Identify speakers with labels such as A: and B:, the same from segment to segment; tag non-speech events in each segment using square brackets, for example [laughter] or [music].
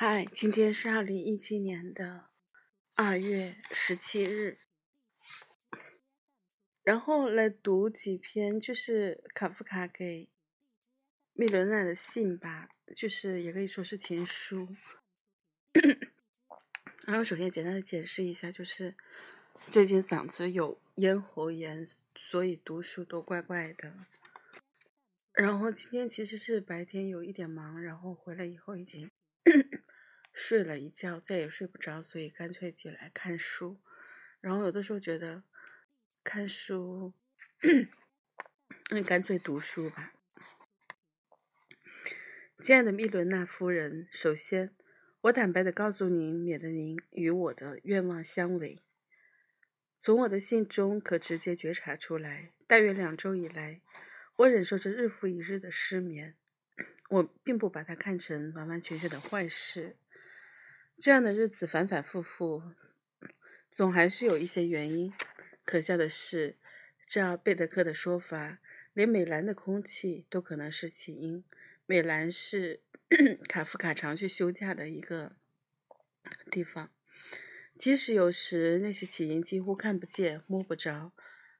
A: 嗨，今天是二零一七年的二月十七日，然后来读几篇就是卡夫卡给密伦娜的信吧，就是也可以说是情书。然后首先简单的解释一下，就是最近嗓子有咽喉炎，所以读书都怪怪的。然后今天其实是白天有一点忙，然后回来以后已经。睡了一觉，再也睡不着，所以干脆起来看书。然后有的时候觉得看书，那干脆读书吧。亲爱的密伦娜夫人，首先，我坦白的告诉您，免得您与我的愿望相违。从我的信中可直接觉察出来，大约两周以来，我忍受着日复一日的失眠。[coughs] 我并不把它看成完完全全的坏事。这样的日子反反复复，总还是有一些原因。可笑的是，照贝德克的说法，连美兰的空气都可能是起因。美兰是 [coughs] 卡夫卡常去休假的一个地方，即使有时那些起因几乎看不见、摸不着，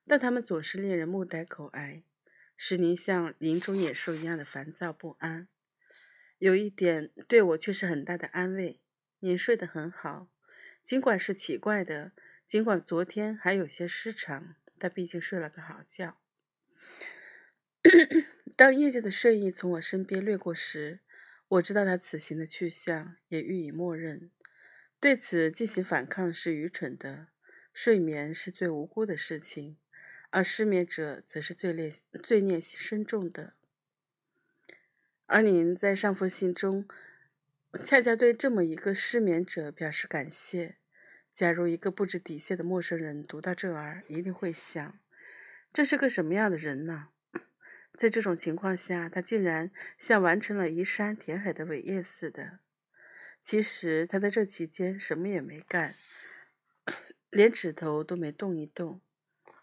A: 但他们总是令人目呆口呆，使您像林中野兽一样的烦躁不安。有一点对我却是很大的安慰。您睡得很好，尽管是奇怪的，尽管昨天还有些失常，但毕竟睡了个好觉。[coughs] 当夜间的睡意从我身边掠过时，我知道他此行的去向，也予以默认。对此进行反抗是愚蠢的。睡眠是最无辜的事情，而失眠者则是最劣、罪孽深重的。而您在上封信中。恰恰对这么一个失眠者表示感谢。假如一个不知底线的陌生人读到这儿，一定会想：这是个什么样的人呢？在这种情况下，他竟然像完成了移山填海的伟业似的。其实他在这期间什么也没干，连指头都没动一动，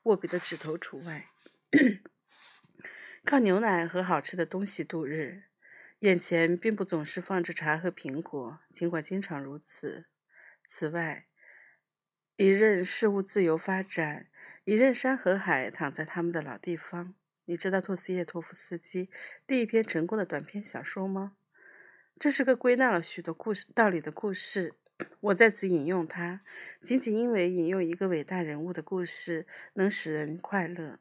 A: 握笔的指头除外，[coughs] 靠牛奶和好吃的东西度日。眼前并不总是放着茶和苹果，尽管经常如此。此外，一任事物自由发展，一任山和海躺在他们的老地方。你知道托斯耶托夫斯基第一篇成功的短篇小说吗？这是个归纳了许多故事道理的故事。我在此引用它，仅仅因为引用一个伟大人物的故事能使人快乐。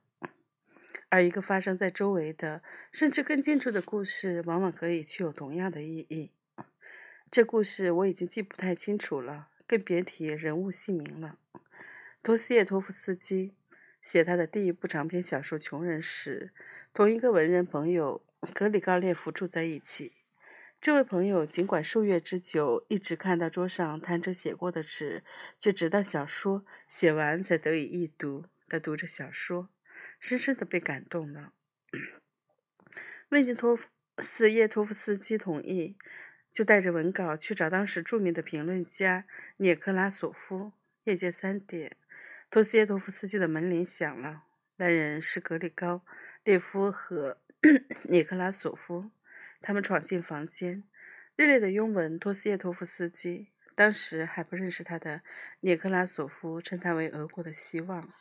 A: 而一个发生在周围的，甚至更近处的故事，往往可以具有同样的意义。这故事我已经记不太清楚了，更别提人物姓名了。托斯耶托夫斯基写他的第一部长篇小说《穷人》时，同一个文人朋友格里高列夫住在一起。这位朋友尽管数月之久一直看到桌上摊着写过的纸，却直到小说写完才得以一读。他读着小说。深深的被感动了。未经托斯叶托夫斯基同意，就带着文稿去找当时著名的评论家涅克拉索夫。夜间三点，托斯耶托夫斯基的门铃响了。来人是格里高列夫和 [coughs] 涅克拉索夫。他们闯进房间，热烈的拥吻托斯耶托夫斯基。当时还不认识他的涅克拉索夫称他为俄国的希望。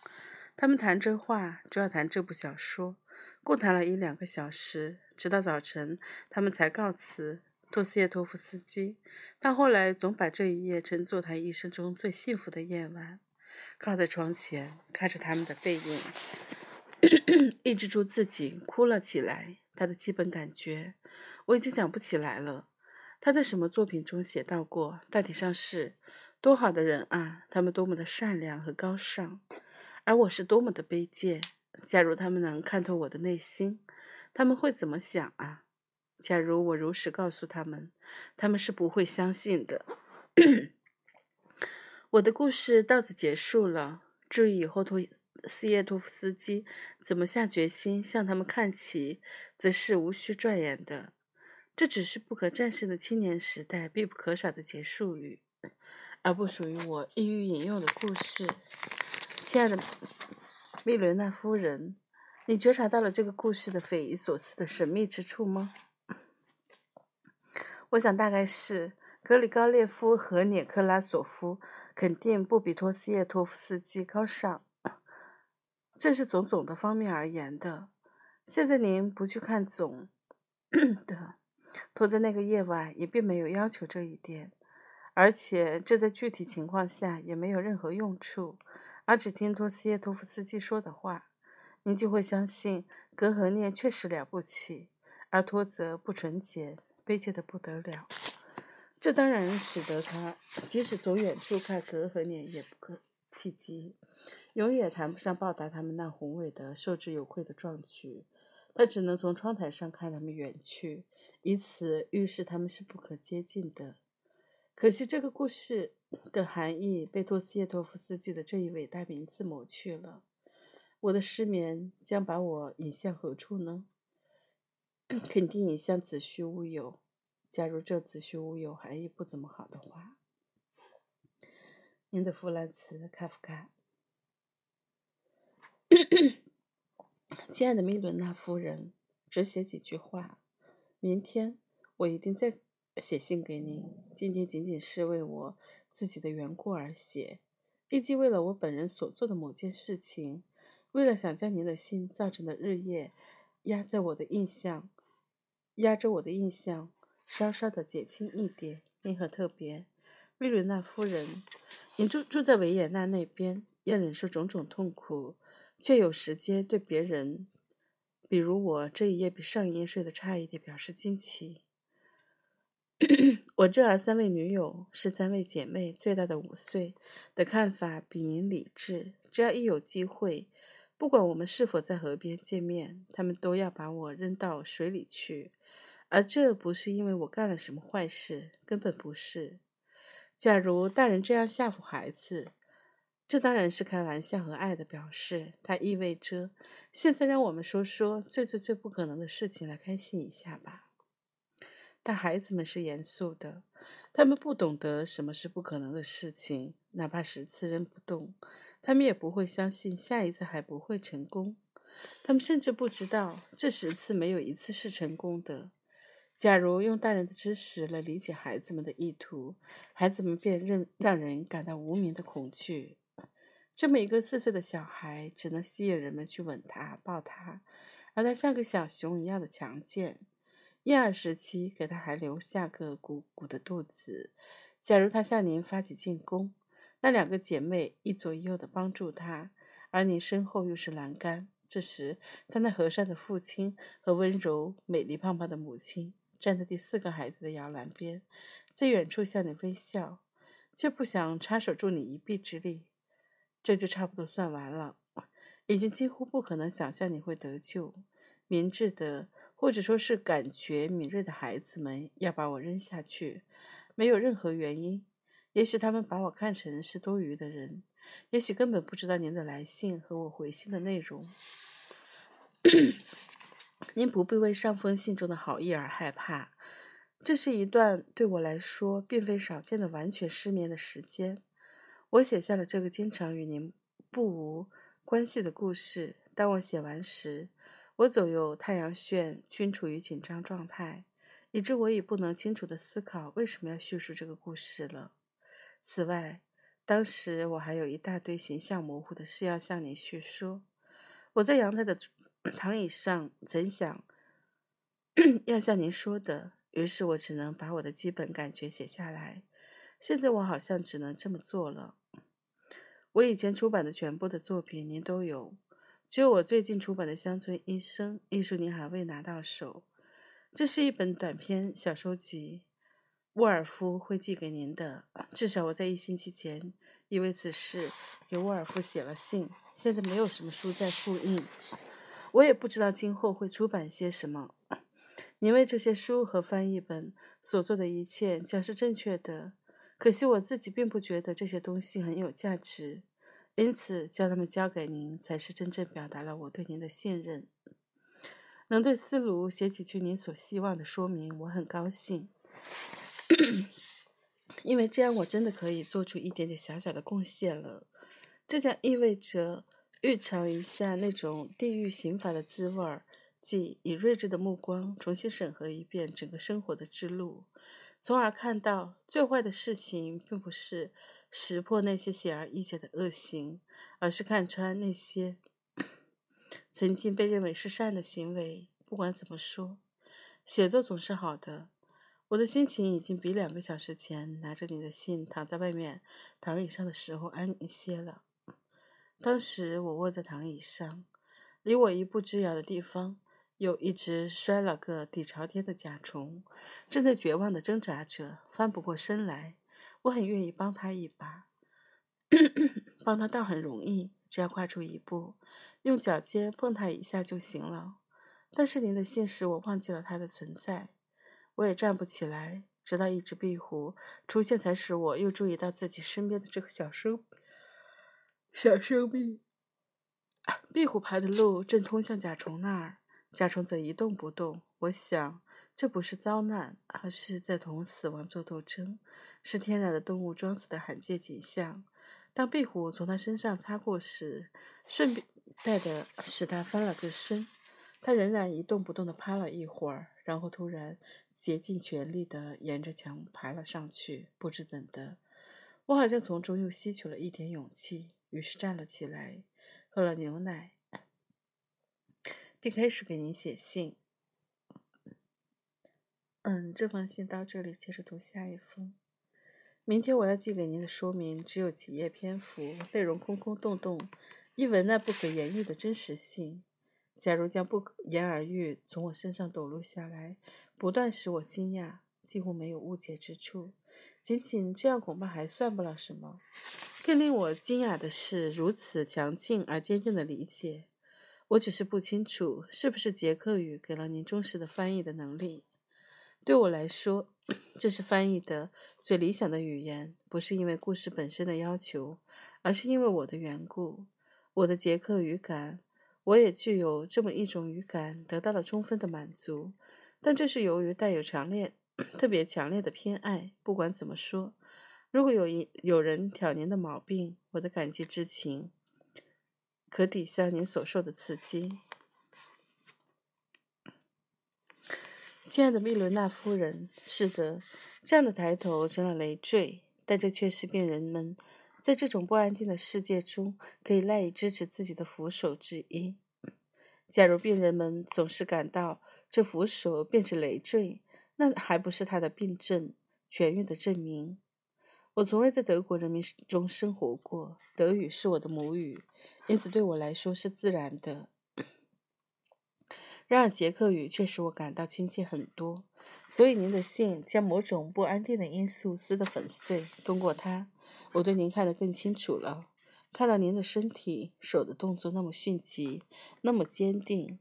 A: 他们谈这话，主要谈这部小说，共谈了一两个小时，直到早晨，他们才告辞。托斯耶托夫斯基，他后来总把这一夜称作他一生中最幸福的夜晚。靠在床前，看着他们的背影，[clears throat] 抑制住自己哭了起来。他的基本感觉，我已经想不起来了。他在什么作品中写到过？大体上是：多好的人啊！他们多么的善良和高尚。而我是多么的卑贱！假如他们能看透我的内心，他们会怎么想啊？假如我如实告诉他们，他们是不会相信的。我的故事到此结束了。至于以后托斯耶托夫斯基怎么下决心向他们看齐，则是无需赘言的。这只是不可战胜的青年时代必不可少的结束语，而不属于我意欲引用的故事。亲爱的密伦娜夫人，你觉察到了这个故事的匪夷所思的神秘之处吗？我想大概是格里高列夫和涅克拉索夫肯定不比托斯耶托夫斯基高尚，这是从总的方面而言的。现在您不去看总的，托在那个夜晚也并没有要求这一点，而且这在具体情况下也没有任何用处，而只听托斯耶托夫斯基说的话，您就会相信格和涅确实了不起，而托则不纯洁，卑贱的不得了。这当然使得他即使从远处看格和涅也不可企及，永远谈不上报答他们那宏伟的、受之有愧的壮举。他只能从窗台上看他们远去，以此预示他们是不可接近的。可惜这个故事的含义被托斯耶托夫斯基的这一伟大名字抹去了。我的失眠将把我引向何处呢？[clears throat] 肯定引向子虚乌有。假如这子虚乌有含义不怎么好的话，您的弗兰茨·卡夫卡，亲爱的米伦娜夫人，只写几句话。明天我一定再写信给您。今天仅仅是为我自己的缘故而写，以及为了我本人所做的某件事情，为了想将您的信造成的日夜压在我的印象，压着我的印象。稍稍的减轻一点，您很特别，瑞伦娜夫人。您住住在维也纳那边，要忍受种种痛苦，却有时间对别人，比如我这一夜比上一夜睡得差一点，表示惊奇。[clears throat] 我这儿三位女友是三位姐妹，最大的五岁，的看法比您理智。只要一有机会，不管我们是否在河边见面，他们都要把我扔到水里去。而这不是因为我干了什么坏事，根本不是。假如大人这样吓唬孩子，这当然是开玩笑和爱的表示。它意味着，现在让我们说说最最最不可能的事情来开心一下吧。但孩子们是严肃的，他们不懂得什么是不可能的事情，哪怕十次扔不动，他们也不会相信下一次还不会成功。他们甚至不知道这十次没有一次是成功的。假如用大人的知识来理解孩子们的意图，孩子们便让让人感到无名的恐惧。这么一个四岁的小孩，只能吸引人们去吻他、抱他，而他像个小熊一样的强健。婴儿时期给他还留下个鼓鼓的肚子。假如他向您发起进攻，那两个姐妹一左一右的帮助他，而您身后又是栏杆。这时，他那和善的父亲和温柔、美丽、胖胖的母亲。站在第四个孩子的摇篮边，在远处向你微笑，却不想插手助你一臂之力。这就差不多算完了。已经几乎不可能想象你会得救。明智的，或者说是感觉敏锐的孩子们要把我扔下去，没有任何原因。也许他们把我看成是多余的人，也许根本不知道您的来信和我回信的内容。[coughs] 您不必为上封信中的好意而害怕，这是一段对我来说并非少见的完全失眠的时间。我写下了这个经常与您不无关系的故事。当我写完时，我左右太阳穴均处于紧张状态，以致我已不能清楚地思考为什么要叙述这个故事了。此外，当时我还有一大堆形象模糊的事要向您叙说。我在阳台的。[coughs] 躺椅上，怎想 [coughs] 要向您说的？于是我只能把我的基本感觉写下来。现在我好像只能这么做了。我以前出版的全部的作品您都有，只有我最近出版的《乡村医生》艺术您还未拿到手。这是一本短篇小说集，沃尔夫会寄给您的。至少我在一星期前已为此事给沃尔夫写了信。现在没有什么书在复印。我也不知道今后会出版些什么。您为这些书和翻译本所做的一切将是正确的，可惜我自己并不觉得这些东西很有价值，因此将他们交给您才是真正表达了我对您的信任。能对思卢写几句您所希望的说明，我很高兴，因为这样我真的可以做出一点点小小的贡献了。这将意味着。预尝一下那种地狱刑罚的滋味儿，即以睿智的目光重新审核一遍整个生活的之路，从而看到最坏的事情并不是识破那些显而易见的恶行，而是看穿那些曾经被认为是善的行为。不管怎么说，写作总是好的。我的心情已经比两个小时前拿着你的信躺在外面躺椅上的时候安宁些了。当时我卧在躺椅上，离我一步之遥的地方有一只摔了个底朝天的甲虫，正在绝望地挣扎着，翻不过身来。我很愿意帮他一把，帮他倒很容易，只要跨出一步，用脚尖碰他一下就行了。但是您的信使我忘记了他的存在。我也站不起来，直到一只壁虎出现，才使我又注意到自己身边的这个小生小生命。壁虎爬的路正通向甲虫那儿，甲虫则一动不动。我想，这不是遭难，而是在同死亡做斗争，是天然的动物装死的罕见景象。当壁虎从他身上擦过时，顺便带的使他翻了个身。他仍然一动不动地趴了一会儿，然后突然竭尽全力地沿着墙爬了上去。不知怎的，我好像从中又吸取了一点勇气，于是站了起来，喝了牛奶，并开始给您写信。嗯，这封信到这里，接着读下一封。明天我要寄给您的说明只有几页篇幅，内容空空洞洞，一文那不可言喻的真实性。假如将不言而喻从我身上抖落下来，不断使我惊讶，几乎没有误解之处。仅仅这样恐怕还算不了什么。更令我惊讶的是，如此强劲而坚定的理解。我只是不清楚，是不是捷克语给了您忠实的翻译的能力。对我来说，这是翻译的最理想的语言，不是因为故事本身的要求，而是因为我的缘故。我的捷克语感。我也具有这么一种语感，得到了充分的满足，但这是由于带有强烈、特别强烈的偏爱。不管怎么说，如果有一有人挑您的毛病，我的感激之情可抵消您所受的刺激。亲爱的密伦娜夫人，是的，这样的抬头成了累赘，但这却是病人们。在这种不安定的世界中，可以赖以支持自己的扶手之一。假如病人们总是感到这扶手便是累赘，那还不是他的病症痊愈的证明。我从未在德国人民中生活过，德语是我的母语，因此对我来说是自然的。然而，杰克语却使我感到亲切很多。所以，您的信将某种不安定的因素撕得粉碎。通过它，我对您看得更清楚了。看到您的身体、手的动作那么迅疾，那么坚定，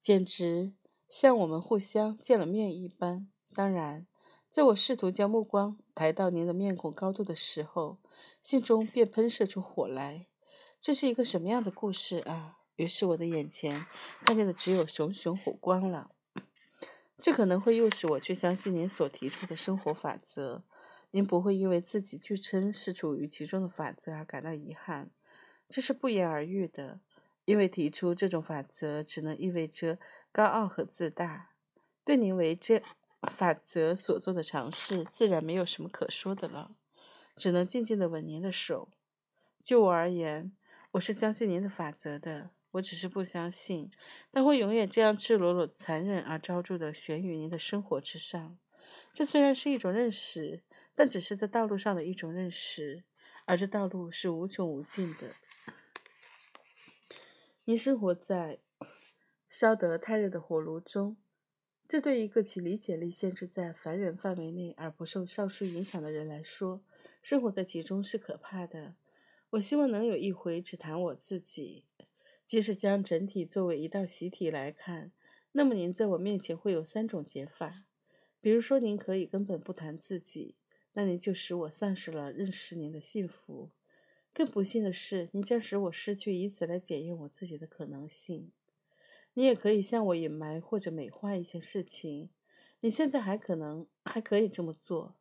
A: 简直像我们互相见了面一般。当然，在我试图将目光抬到您的面孔高度的时候，信中便喷射出火来。这是一个什么样的故事啊？于是我的眼前看见的只有熊熊火光了。这可能会诱使我去相信您所提出的生活法则。您不会因为自己据称是处于其中的法则而感到遗憾，这是不言而喻的。因为提出这种法则只能意味着高傲和自大。对您为这法则所做的尝试，自然没有什么可说的了，只能静静地吻您的手。就我而言，我是相信您的法则的。我只是不相信，他会永远这样赤裸裸、残忍而招著的悬于您的生活之上。这虽然是一种认识，但只是在道路上的一种认识，而这道路是无穷无尽的。您生活在烧得太热的火炉中，这对一个其理解力限制在凡人范围内而不受上述影响的人来说，生活在其中是可怕的。我希望能有一回只谈我自己。即使将整体作为一道习题来看，那么您在我面前会有三种解法。比如说，您可以根本不谈自己，那您就使我丧失了认识您的幸福。更不幸的是，您将使我失去以此来检验我自己的可能性。你也可以向我隐瞒或者美化一些事情，你现在还可能还可以这么做，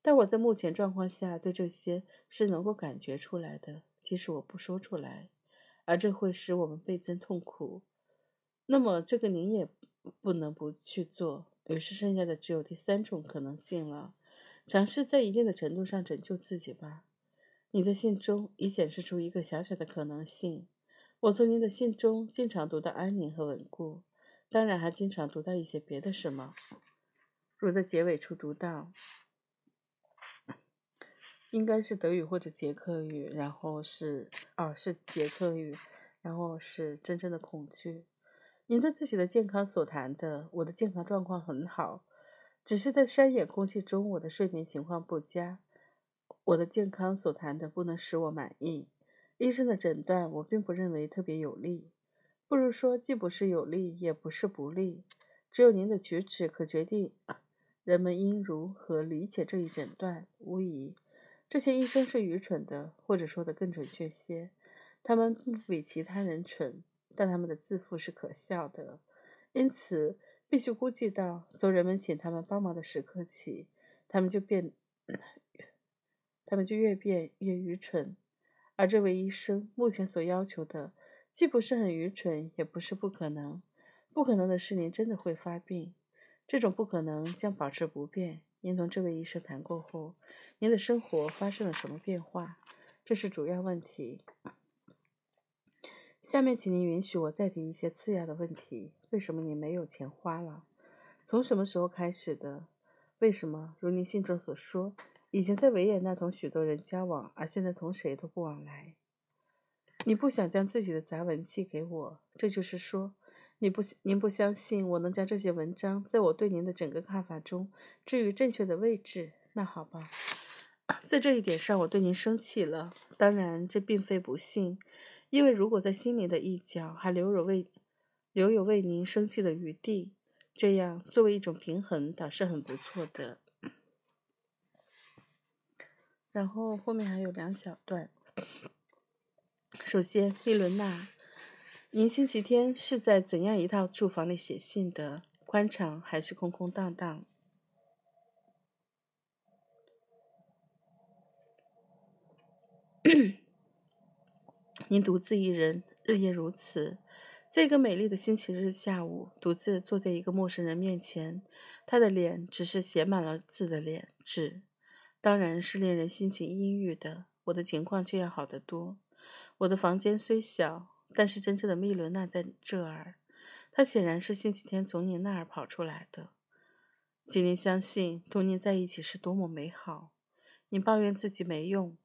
A: 但我在目前状况下对这些是能够感觉出来的，即使我不说出来。而这会使我们倍增痛苦。那么这个您也不能不去做。于是剩下的只有第三种可能性了：尝试在一定的程度上拯救自己吧。你的信中已显示出一个小小的可能性。我从您的信中经常读到安宁和稳固，当然还经常读到一些别的什么。如在结尾处读到，应该是德语或者捷克语，然后是哦，是捷克语，然后是真正的恐惧。您对自己的健康所谈的，我的健康状况很好，只是在山野空气中，我的睡眠情况不佳。我的健康所谈的不能使我满意，医生的诊断我并不认为特别有利，不如说既不是有利，也不是不利。只有您的举止可决定人们应如何理解这一诊断。无疑，这些医生是愚蠢的，或者说的更准确些，他们不比其他人蠢，但他们的自负是可笑的。因此，必须估计到从人们请他们帮忙的时刻起，他们就变。他们就越变越愚蠢，而这位医生目前所要求的，既不是很愚蠢，也不是不可能。不可能的是，您真的会发病。这种不可能将保持不变。您同这位医生谈过后，您的生活发生了什么变化？这是主要问题。下面，请您允许我再提一些次要的问题：为什么你没有钱花了？从什么时候开始的？为什么，如您信中所说？以前在维也纳同许多人交往，而现在同谁都不往来。你不想将自己的杂文寄给我，这就是说，你不您不相信我能将这些文章在我对您的整个看法中置于正确的位置。那好吧，在这一点上我对您生气了。当然，这并非不幸，因为如果在心里的一角还留有为留有为您生气的余地，这样作为一种平衡，倒是很不错的。然后后面还有两小段。首先，密伦娜，您星期天是在怎样一套住房里写信的？宽敞还是空空荡荡？[coughs] 您独自一人，日夜如此。这个美丽的星期日下午，独自坐在一个陌生人面前，他的脸只是写满了字的脸纸。当然是令人心情阴郁的。我的情况却要好得多。我的房间虽小，但是真正的密伦娜在这儿。她显然是星期天从您那儿跑出来的。请您相信，同您在一起是多么美好。你抱怨自己没用，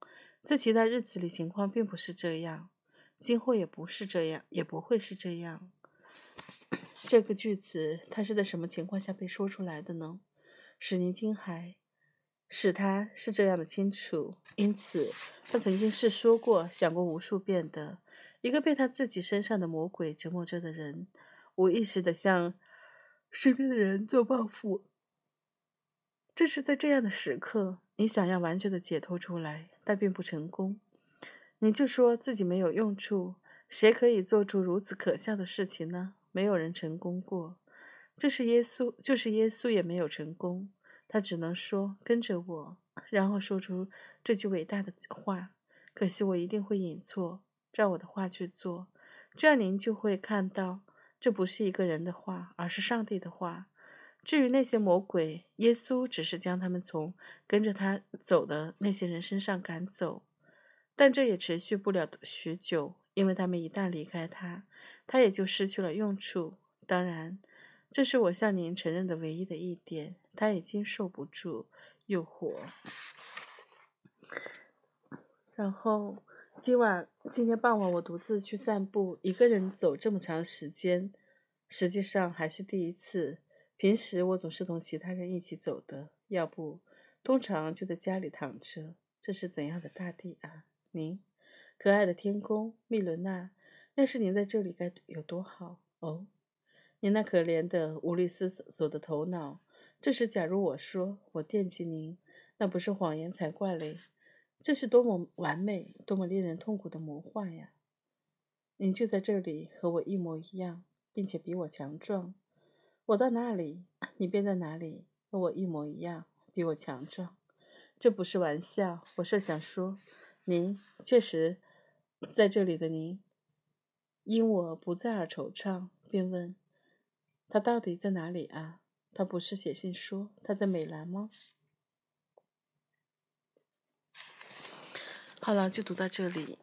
A: 在其他日子里情况并不是这样，今后也不是这样，也不会是这样。这个句子，它是在什么情况下被说出来的呢？使您惊骇。使他是这样的清楚，因此他曾经是说过、想过无数遍的。一个被他自己身上的魔鬼折磨着的人，无意识的向身边的人做报复。正是在这样的时刻，你想要完全的解脱出来，但并不成功。你就说自己没有用处。谁可以做出如此可笑的事情呢？没有人成功过。这是耶稣，就是耶稣也没有成功。他只能说跟着我，然后说出这句伟大的话。可惜我一定会引错，照我的话去做，这样您就会看到，这不是一个人的话，而是上帝的话。至于那些魔鬼，耶稣只是将他们从跟着他走的那些人身上赶走，但这也持续不了许久，因为他们一旦离开他，他也就失去了用处。当然。这是我向您承认的唯一的一点。他已经受不住诱惑。然后今晚，今天傍晚，我独自去散步，一个人走这么长时间，实际上还是第一次。平时我总是同其他人一起走的，要不，通常就在家里躺着。这是怎样的大地啊！您，可爱的天空，密伦娜，要是您在这里该有多好哦！您那可怜的、无力思索的头脑。这时，假如我说我惦记您，那不是谎言才怪嘞！这是多么完美、多么令人痛苦的魔幻呀！您就在这里，和我一模一样，并且比我强壮。我到哪里，你便在哪里，和我一模一样，比我强壮。这不是玩笑。我设想说，您确实在这里的您。因我不在而惆怅，便问：“他到底在哪里啊？他不是写信说他在美兰吗？”好了，就读到这里。